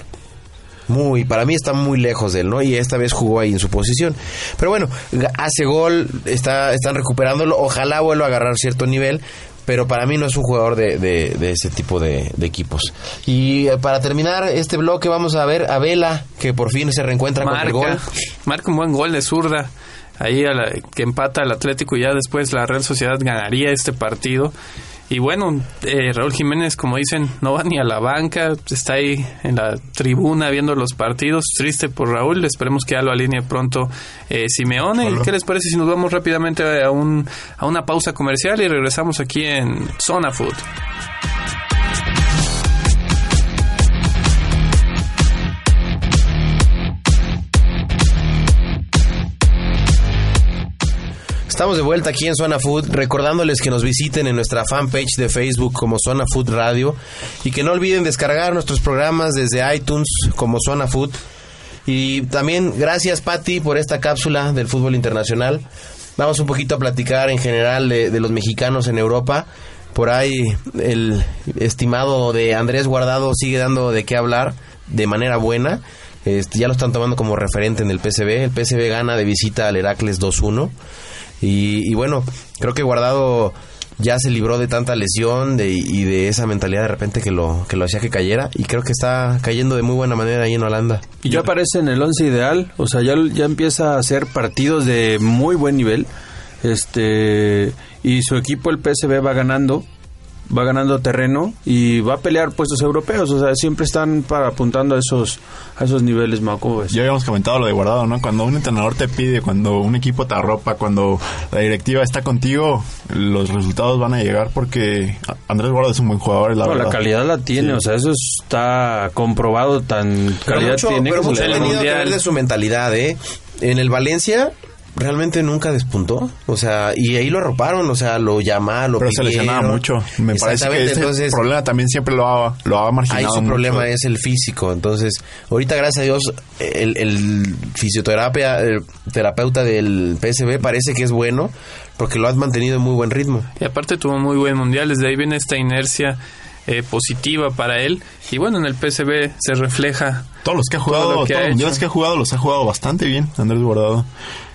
Muy, para mí está muy lejos de él, ¿no? Y esta vez jugó ahí en su posición. Pero bueno, hace gol, está, están recuperándolo, ojalá vuelva a agarrar cierto nivel, pero para mí no es un jugador de, de- de ese tipo de, de equipos. Y eh, para terminar este bloque vamos a ver a Vela, que por fin se reencuentra con el gol. marca, marca un buen gol de zurda ahí a la- que empata el Atlético y ya después la Real Sociedad ganaría este partido y bueno eh, Raúl Jiménez como dicen no va ni a la banca está ahí en la tribuna viendo los partidos. Triste por Raúl esperemos que ya lo alinee pronto eh, Simeone. Ojalá. ¿qué les parece si nos vamos rápidamente a, un, a una pausa comercial y regresamos aquí en Zona Food Estamos de vuelta aquí en Zona Food, recordándoles que nos visiten en nuestra fanpage de Facebook como Zona Food Radio y que no olviden descargar nuestros programas desde iTunes como Zona Food. Y también gracias Patti por esta cápsula del fútbol internacional. Vamos un poquito a platicar en general de, los mexicanos en Europa. Por ahí el estimado de Andrés Guardado sigue dando de qué hablar de manera buena. Este, ya lo están tomando como referente en el PSV. El PSV gana de visita al Heracles 2-1. Y, y bueno, creo que Guardado ya se libró de tanta lesión de, y de esa mentalidad de repente que lo, que lo hacía que cayera. Y creo que está cayendo de muy buena manera ahí en Holanda. Y ya aparece en el once ideal, o sea, ya, ya empieza a hacer partidos de muy buen nivel. Este y su equipo el PSV va ganando, va ganando terreno y va a pelear puestos europeos, o sea, siempre están para apuntando a esos a esos niveles, Mau, ¿cómo ves? Ya habíamos comentado lo de guardado, ¿no? Cuando un entrenador te pide, cuando un equipo te arropa, cuando la directiva está contigo, los resultados van a llegar porque Andrés Guardado es un buen jugador, la No, verdad. la calidad la tiene, Sí. o sea, eso está comprobado, tan Pero calidad mucho, tiene pero que se mucho le mundial. de su mentalidad, ¿eh? En el Valencia realmente nunca despuntó. O sea, y ahí lo arroparon, o sea, lo llamaron, lo Pero se lesionaba mucho. Me parece que ese entonces... problema también siempre lo ha, lo ha marginado Ahí su mucho. problema es el físico. Entonces, ahorita, gracias a Dios, el, el fisioterapia, el terapeuta del PSV parece que es bueno porque lo has mantenido en muy buen ritmo. Y aparte tuvo muy buen mundial, desde ahí viene esta inercia eh, positiva para él. Y bueno, en el PSV se refleja. Todos los que ha Todo jugado, todos ha los mundiales que ha jugado, los ha jugado bastante bien, Andrés Guardado.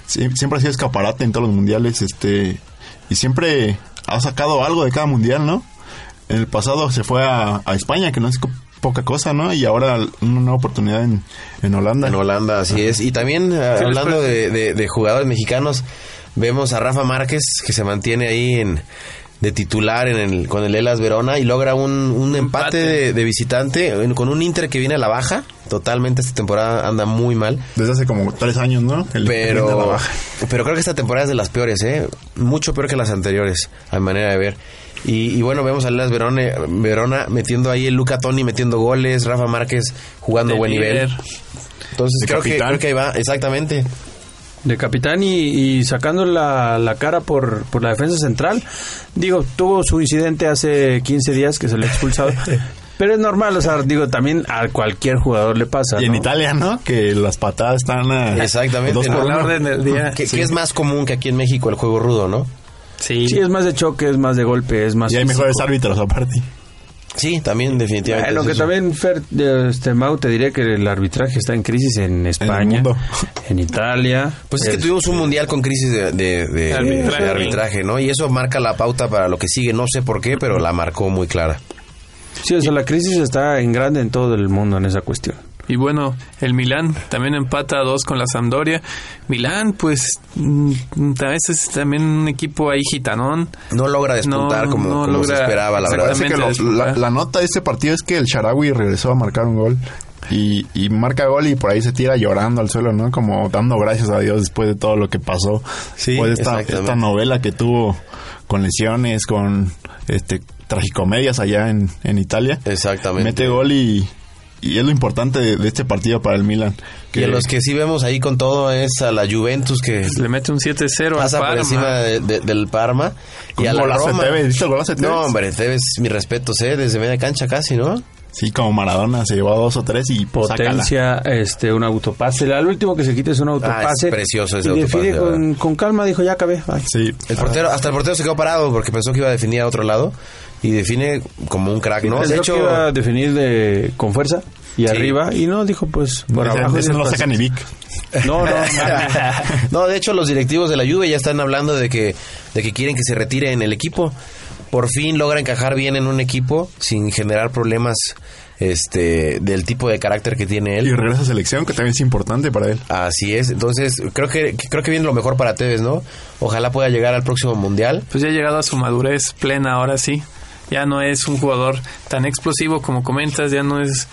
Sie- siempre ha sido escaparate en todos los mundiales, este, y siempre ha sacado algo de cada mundial, ¿no? En el pasado se fue a, a España, que no es poca cosa, ¿no? Y ahora una nueva oportunidad en, en Holanda. En Holanda, así es. Y también, eh, hablando de- de jugadores mexicanos, vemos a Rafa Márquez que se mantiene ahí en de titular en el, con el Elas Verona y logra un, un empate, Empate. de, de visitante con un Inter que viene a la baja. Totalmente esta temporada anda muy mal. Desde hace como tres años, ¿no? El- viene a la Pero, baja. pero creo que esta temporada es de las peores, ¿eh? Mucho peor que las anteriores, a mi manera de ver. Y, y bueno, vemos a Elas Verona, Verona metiendo ahí el Luca Toni metiendo goles, Rafa Márquez jugando de buen líder. nivel. Entonces De creo que, capitán. creo que ahí va, exactamente. De capitán y, y sacando la, la cara por, por la defensa central. Digo, tuvo su incidente hace 15 días que se le ha expulsado. Pero es normal, o sea, digo, también a cualquier jugador le pasa. Y en ¿no? Italia, ¿no? Que las patadas están a... Exactamente, dos por la orden del día. Que, que es más común que aquí en México el juego rudo, ¿no? Sí. Sí, es más de choque, es más de golpe, es más. Y hay físico. mejores árbitros aparte. Sí, también definitivamente. Es que eso. también, Fer, este, Mau, te diré que el arbitraje está en crisis en España, en Italia. Pues es que tuvimos un mundial con crisis de, de- de- Arbitraje. de arbitraje, ¿no? Y eso marca la pauta para lo que sigue. No sé por qué, pero la marcó muy clara. Sí, o sea, la crisis está en grande en todo el mundo en esa cuestión. Y bueno, el Milán también empata a dos con la Sampdoria. Milán, pues, mm, a veces es también un equipo ahí gitanón. No logra despuntar No, como, no como se esperaba, la verdad. Que la, nota de este partido es que el Sharawi regresó a marcar un gol. Y, y marca gol y por ahí se tira llorando al suelo, ¿no? Como dando gracias a Dios después de todo lo que pasó. Sí, después de esta, esta novela que tuvo con lesiones, con este tragicomedias allá en, en Italia. Exactamente. Mete gol y, y es lo importante de, de este partido para el Milan. Y a los que sí vemos ahí con todo es a la Juventus que Le mete un 7-0 al pasa por Parma. encima de- de- del Parma y a la Roma. Tevez, ¿viste el golazo de Tevez? No, hombre, Tevez, mi respeto, ¿eh? Desde media cancha casi, ¿no? Sí, como Maradona se llevó a dos o tres y pues. Potencia, este, un autopase. Al último que se quite es un autopase. Ah, es precioso ese y define autopase, con, ¿verdad? con calma, dijo, ya acabé. Sí. El portero, hasta el portero se quedó parado porque pensó que iba a definir a otro lado y define como un crack, ¿no? De hecho, que iba a definir de, con fuerza y arriba. Y no, dijo, pues, Ese- abajo. ese no lo despacio. saca ni Vic. No, no. no, de hecho los directivos de la Juve ya están hablando de que de que quieren que se retire en el equipo. Por fin logra encajar bien en un equipo sin generar problemas este del tipo de carácter que tiene Y él. regresa a selección, que también es importante para él. Así es. Entonces, creo que creo que viene lo mejor para Tevez, ¿no? Ojalá pueda llegar al próximo mundial. Pues ya ha llegado a su madurez plena ahora sí. Ya no es un jugador tan explosivo como comentas, ya no es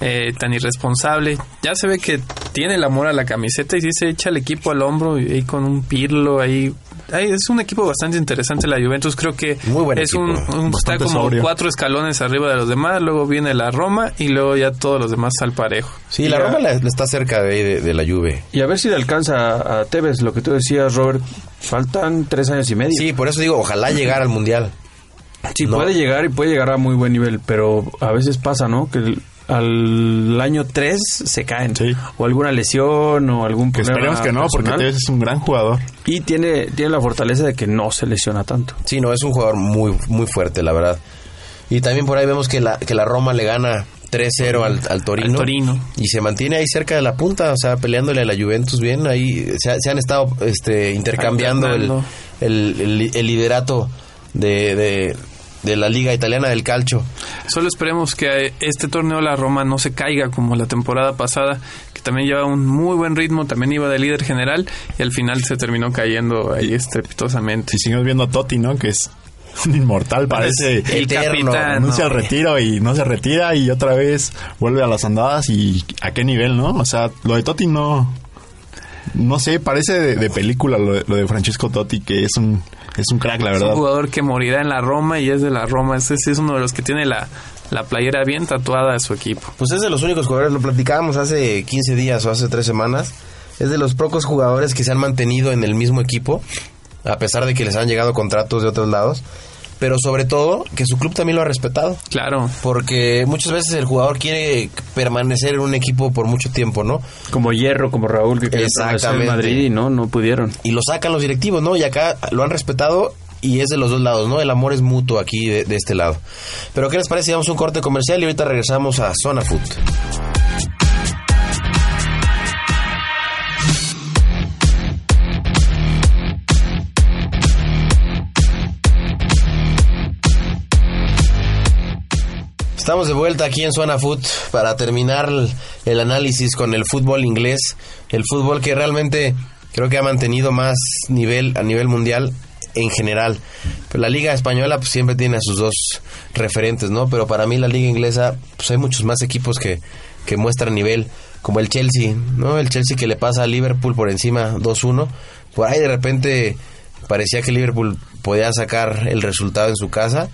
eh, tan irresponsable. Ya se ve que tiene el amor a la camiseta y sí se echa el equipo al hombro y, con un pirlo ahí. Ahí es un equipo bastante interesante la Juventus. Creo que Muy buen es equipo. un, un- está como sobrio. cuatro escalones arriba de los demás. Luego viene la Roma y luego ya todos los demás al parejo. Sí, la. Roma le, le está cerca de, ahí de, de la Juve. Y a ver si le alcanza a Tevez, lo que tú decías, Robert. Faltan tres años y medio. Sí, por eso digo, ojalá llegar al mundial. Sí, No. puede llegar y puede llegar a muy buen nivel, pero a veces pasa, ¿no? Que el- al año 3 se caen. Sí. O alguna lesión o algún Que problema esperemos que no, porque personal. Tevez es un gran jugador. Y tiene, tiene la fortaleza de que no se lesiona tanto. Sí, no, es un jugador muy, muy fuerte, la verdad. Y también por ahí vemos que la, que la Roma le gana 3-0 al, al Torino. Al Torino. Y se mantiene ahí cerca de la punta, o sea, peleándole a la Juventus bien. Ahí se, se han estado este, intercambiando el, el, el- el liderato de, de, de la Liga Italiana del Calcio. Solo esperemos que este torneo la Roma no se caiga como la temporada pasada, que también lleva un muy buen ritmo, también iba de líder general y al final se terminó cayendo ahí estrepitosamente. Si seguimos viendo a Totti, ¿no? Que es un inmortal, parece. el capitán. Anuncia no. el retiro y no se retira y otra vez vuelve a las andadas y a qué nivel, ¿no? O sea, lo de Totti no... No sé, parece de, de película lo de, lo de Francesco Totti, que es un, es un crack, la Es un verdad. jugador que morirá en la Roma y es de la Roma. Ese sí es uno de los que tiene la, la playera bien tatuada de su equipo. Pues es de los únicos jugadores, lo platicábamos hace 15 días o hace 3 semanas, es de los pocos jugadores que se han mantenido en el mismo equipo, a pesar de que les han llegado contratos de otros lados, pero sobre todo que su club también lo ha respetado. Claro. Porque muchas veces el jugador quiere permanecer en un equipo por mucho tiempo, ¿no? Como Hierro, como Raúl, que permanecer en Exactamente. Madrid y no, no pudieron. Y lo sacan los directivos, ¿no? Y acá lo han respetado y es de los dos lados, ¿no? El amor es mutuo aquí de, de este lado. Pero ¿qué les parece? Vamos a un corte comercial y ahorita regresamos a Zona Food. Estamos de vuelta aquí en Zona Food para terminar el, análisis con el fútbol inglés, el fútbol que realmente creo que ha mantenido más nivel a nivel mundial en general. Pero la liga española pues, siempre tiene a sus dos referentes, ¿no? Pero para mí la liga inglesa pues hay muchos más equipos que, que muestran nivel, como el Chelsea, ¿no? El Chelsea que le pasa a Liverpool por encima 2-1. Por ahí de repente parecía que Liverpool podía sacar el resultado en su casa.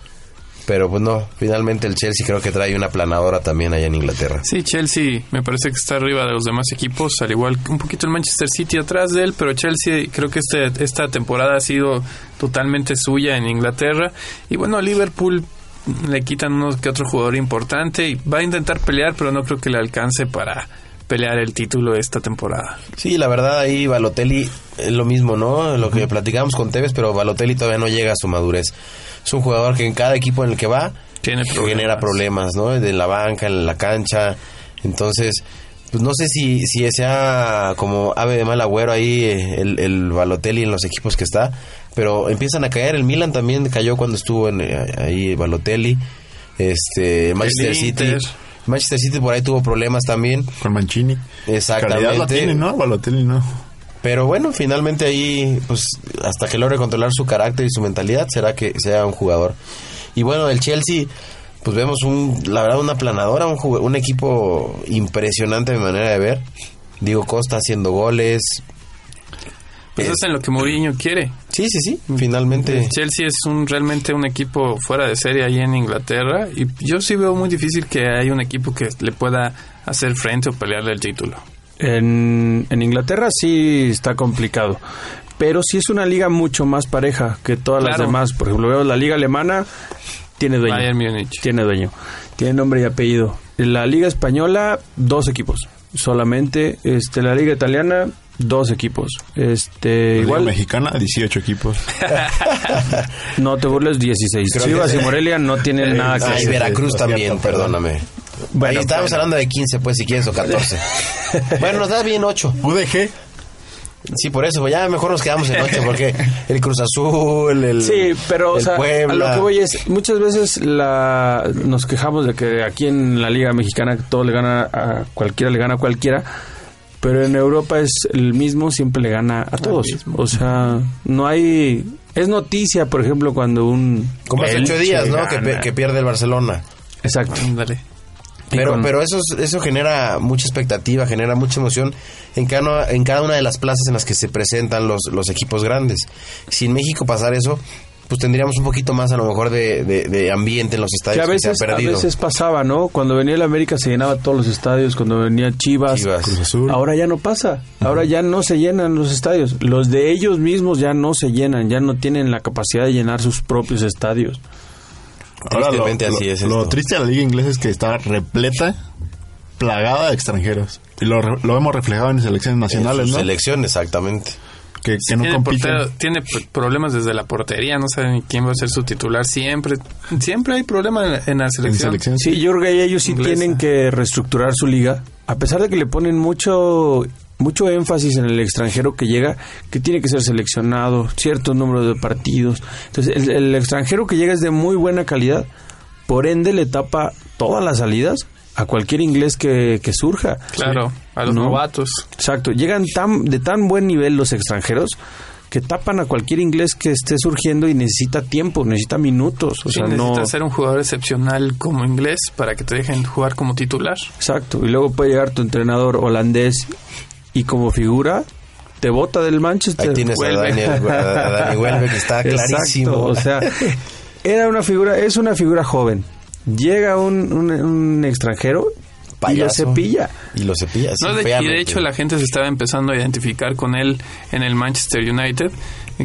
Pero pues no, finalmente el Chelsea creo que trae una planadora también allá en Inglaterra. Sí, Chelsea me parece que está arriba de los demás equipos, al igual que un poquito el Manchester City atrás de él, pero Chelsea creo que este, esta temporada ha sido totalmente suya en Inglaterra. Y bueno, Liverpool le quitan uno que otro jugador importante y va a intentar pelear, pero no creo que le alcance para pelear el título esta temporada. Sí, la verdad ahí Balotelli es lo mismo, ¿no? Lo que platicamos con Tevez, pero Balotelli todavía no llega a su madurez. Es un jugador que en cada equipo en el que va Tiene problemas. genera problemas, ¿no? De la banca, en la cancha. Entonces, pues no sé si, si sea como ave de mal agüero ahí eh, el, el Balotelli en los equipos que está, pero empiezan a caer. El Milan también cayó cuando estuvo en, eh, ahí Balotelli. Este, Manchester City. Manchester City por ahí tuvo problemas también. Con Mancini. Exactamente. Calidad la tiene, ¿no? Balotelli no. Pero bueno, finalmente ahí, pues hasta que logre controlar su carácter y su mentalidad, será que sea un jugador. Y bueno, el Chelsea, pues vemos un, la verdad, una planadora, un, un equipo impresionante de manera de ver. Diego Costa haciendo goles. Pues Eh, es en lo que Mourinho quiere. Sí, sí, sí, finalmente. El Chelsea es un realmente un equipo fuera de serie ahí en Inglaterra y yo sí veo muy difícil que haya un equipo que le pueda hacer frente o pelearle el título. En, en Inglaterra sí está complicado. Pero sí es una liga mucho más pareja que todas las demás. Por ejemplo, veo la liga alemana, tiene dueño. Bayern Múnich. Tiene dueño. Tiene nombre y apellido. En la liga española, dos equipos. Solamente. Este, la liga italiana, dos equipos. Este, Igual. igual, mexicana, 18 equipos. no te burles, 16. Creo Chivas que- y Morelia no tienen nada que Ay, hacer. Veracruz es también, perdóname. Bueno, Ahí estábamos bueno. hablando de 15, pues, si quieres, o 14. bueno, nos da bien 8. UDG. Sí, por eso, pues ya mejor nos quedamos en 8, porque el Cruz Azul, el. Sí, pero o el sea, Puebla. a lo que voy es, muchas veces la, nos quejamos de que aquí en la Liga Mexicana todo le gana a cualquiera, le gana a cualquiera, pero en Europa es el mismo, siempre le gana a todos. O sea, no hay... Es noticia, por ejemplo, cuando un... Como hace 8 Elche días, ¿no? Que, pierde el Barcelona. Exacto. Ándale. Y Pero, con- pero eso, es- eso genera mucha expectativa, genera mucha emoción en cada, en cada una de las plazas en las que se presentan los, los equipos grandes. Si en México pasara eso, pues tendríamos un poquito más a lo mejor de, de- de ambiente en los que estadios a que, veces, se ha a veces pasaba, ¿no? Cuando venía el América se llenaba todos los estadios, cuando venía Chivas, Chivas. Cruz Azul. Ahora ya no pasa, ahora ya no se llenan los estadios. Los de ellos mismos ya no se llenan, ya no tienen la capacidad de llenar sus propios estadios. Ahora, lo, así lo- es lo esto. triste de la liga inglesa es que está repleta, plagada de extranjeros. Y lo, re- lo hemos reflejado en selecciones En nacionales, su ¿no? selección, exactamente. Que, que no tiene, compiten. portero- tiene problemas desde la portería, no saben ni quién va a ser su titular. Siempre siempre hay problemas en, la- en la En selección. selección, Sí, yo creo que ellos sí Inglesa. tienen que reestructurar su liga, a pesar de que le ponen mucho mucho énfasis en el extranjero que llega, que tiene que ser seleccionado, cierto número de partidos. Entonces, el, el extranjero que llega es de muy buena calidad, por ende le tapa todas las salidas a cualquier inglés que, que surja. Claro, a los No. novatos. Exacto, llegan tan de tan buen nivel los extranjeros que tapan a cualquier inglés que esté surgiendo y necesita tiempo, necesita minutos, o Sí, sea, no necesitas ser un jugador excepcional como inglés para que te dejen jugar como titular. Exacto, y luego puede llegar tu entrenador holandés y como figura te bota del Manchester. Ahí tienes a. Daniel, a Dani Huelve, que está Exacto, clarísimo. o sea, era una figura, es una figura joven. Llega un, un, un extranjero y lo cepilla. Y lo cepilla. así No, de- y de hecho la gente se estaba empezando a identificar con él en el Manchester United,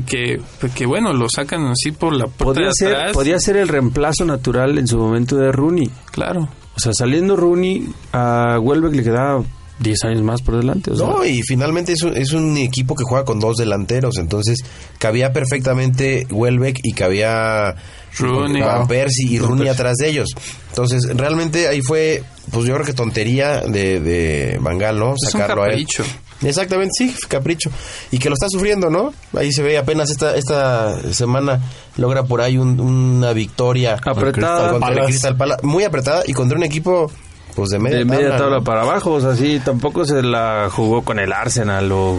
que, que bueno, lo sacan así por la puerta Podría de ser, podría ser el reemplazo natural en su momento de Rooney. Claro. O sea, saliendo Rooney a Welbeck le quedaba 10 años más por delante. O sea, No, y finalmente es un, es un equipo que juega con dos delanteros, entonces cabía perfectamente Welbeck y cabía Rooney. Van Persie y Rooney atrás de ellos. Entonces, realmente ahí fue, pues yo creo que tontería de, de Van Gaal, ¿no? Es un Sacarlo a él. capricho. Exactamente, sí, capricho. Y que lo está sufriendo, ¿no? Ahí se ve apenas esta esta semana logra por ahí un- una victoria Apretada. contra el Palace. Crystal Palace, muy apretada y contra un equipo pues de media de media tabla, tabla ¿no? para abajo, o sea, sí, tampoco se la jugó con el Arsenal o...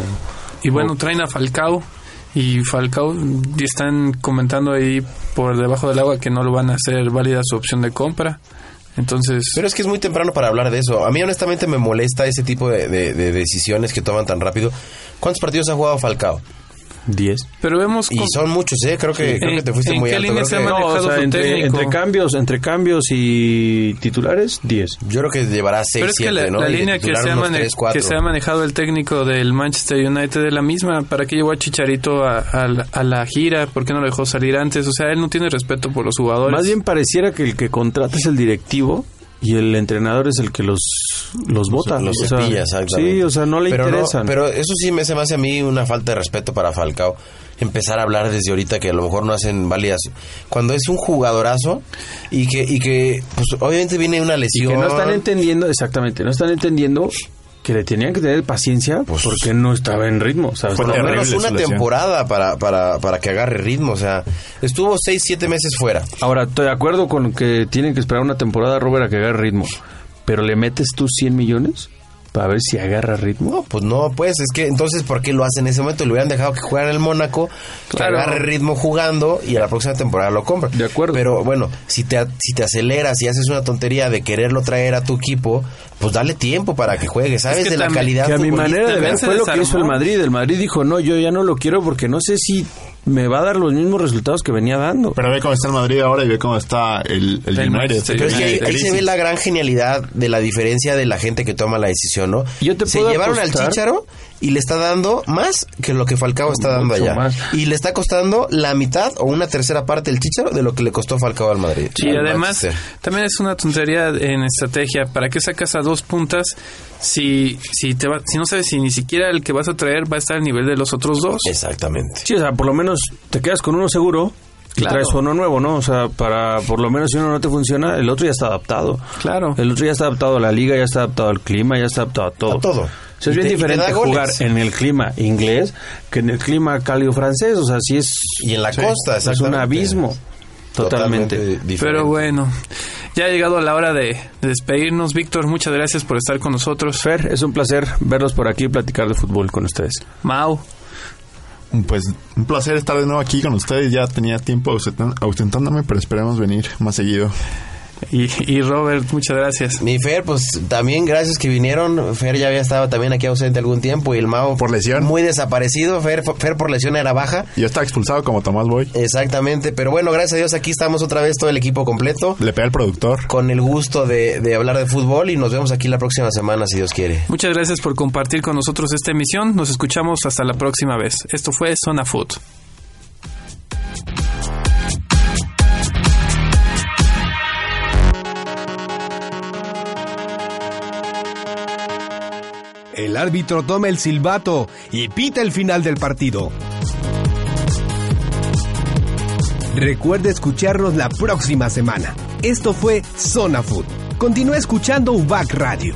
Y bueno, traen a Falcao. Y Falcao y están comentando ahí por debajo del agua que no lo van a hacer válida su opción de compra. Entonces, Pero es que es muy temprano para hablar de eso. A mí honestamente me molesta ese tipo de, de- de decisiones que toman tan rápido. ¿Cuántos partidos ha jugado Falcao? 10. pero vemos Y son muchos, ¿eh? Creo que, creo ¿En- que te fuiste en muy qué alto. línea Creo se ha No, o manejado sea, entre, técnico. entre cambios, entre cambios y titulares, 10. yo creo que llevará 6, Pero es que 7, la, ¿no? la línea que se, ha unos mane- tres, cuatro. que se ha manejado el técnico del Manchester United es la misma. ¿Para qué llevó a Chicharito a, a la, a la gira? ¿Por qué no lo dejó salir antes? O sea, él no tiene respeto por los jugadores. Más bien pareciera que el que contrata es el directivo y el entrenador es el que los, los vota. Los o sea, cepilla, exactamente. Sí, o sea, no le pero interesan. pero eso sí me se me hace a mí una falta de respeto para Falcao. Empezar a hablar desde ahorita que a lo mejor no hacen válidas. Cuando es un jugadorazo y que, y que pues obviamente viene una y lesión. que no están entendiendo, exactamente, no están entendiendo que le tenían que tener paciencia Pues- porque no estaba en ritmo. O sea, Fue por lo menos una temporada para, para, para que agarre ritmo. O sea, estuvo 6, 7 meses fuera. Ahora, estoy de acuerdo con que tienen que esperar una temporada Robert a que agarre ritmo. pero le metes tú 100 millones para ver si agarra ritmo. No, pues no, pues es que entonces, ¿por qué lo hacen en ese momento? Le hubieran dejado que jugara en el Mónaco, que Claro. agarre ritmo jugando y a la próxima temporada lo compra. De acuerdo. Pero bueno, si te, si te aceleras y haces una tontería de quererlo traer a tu equipo, pues dale tiempo para que juegue, ¿sabes? Es que de la calidad Que a mi manera de ver fue lo que hizo el. Madrid. El Madrid dijo, no, yo ya no lo quiero porque no sé si me va a dar los mismos resultados que venía dando. Pero ve cómo está el Madrid ahora y ve cómo está el, el El United. Pero es que ahí, ahí se ve la gran genialidad de la diferencia de la gente que toma la decisión, ¿no? Yo te se llevaron al Chicharo y le está dando más que lo que Falcao está dando Mucho allá. más. Y le está costando la mitad o una tercera parte el Chicharo de lo que le costó Falcao al Madrid. Sí, Al además Manchester. también es una tontería en estrategia. ¿Para qué sacas a dos puntas si si te va- si no sabes si ni siquiera el que vas a traer va a estar al nivel de los otros dos? Exactamente. Sí, o sea, por lo menos te quedas con uno seguro y Claro. traes uno nuevo, ¿no? O sea, para por lo menos si uno no te funciona, el otro ya está adaptado. Claro. El otro ya está adaptado a la liga, ya está adaptado al clima, ya está adaptado a todo. A todo. O sea, es bien te- diferente jugar en el clima inglés que en el clima cálido francés. O sea, sí es, Y en la costa, es un abismo. Totalmente. diferente. Pero bueno, ya ha llegado la hora de, de despedirnos. Víctor, muchas gracias por estar con nosotros. Fer, es un placer verlos por aquí y platicar de fútbol con ustedes. Mau, Pues un placer estar de nuevo aquí con ustedes. Ya tenía tiempo ausentándome, pero esperemos venir más seguido. Y, y Robert, muchas gracias. Mi Fer, pues también gracias que vinieron. Fer ya había estado también aquí ausente algún tiempo y el Mao Por lesión. Muy desaparecido. Fer, Fer por lesión era baja. Yo estaba expulsado como Tomás Boy. Exactamente. Pero bueno, gracias a Dios aquí estamos otra vez todo el equipo completo. Le pegué al productor. Con el gusto de, de hablar de fútbol y nos vemos aquí la próxima semana si Dios quiere. Muchas gracias por compartir con nosotros esta emisión. Nos escuchamos hasta la próxima vez. Esto fue Zona Food. El árbitro toma el silbato y pita el final del partido. Recuerde escucharnos la próxima semana. Esto fue Zona Food. Continúa escuchando UBAC Radio.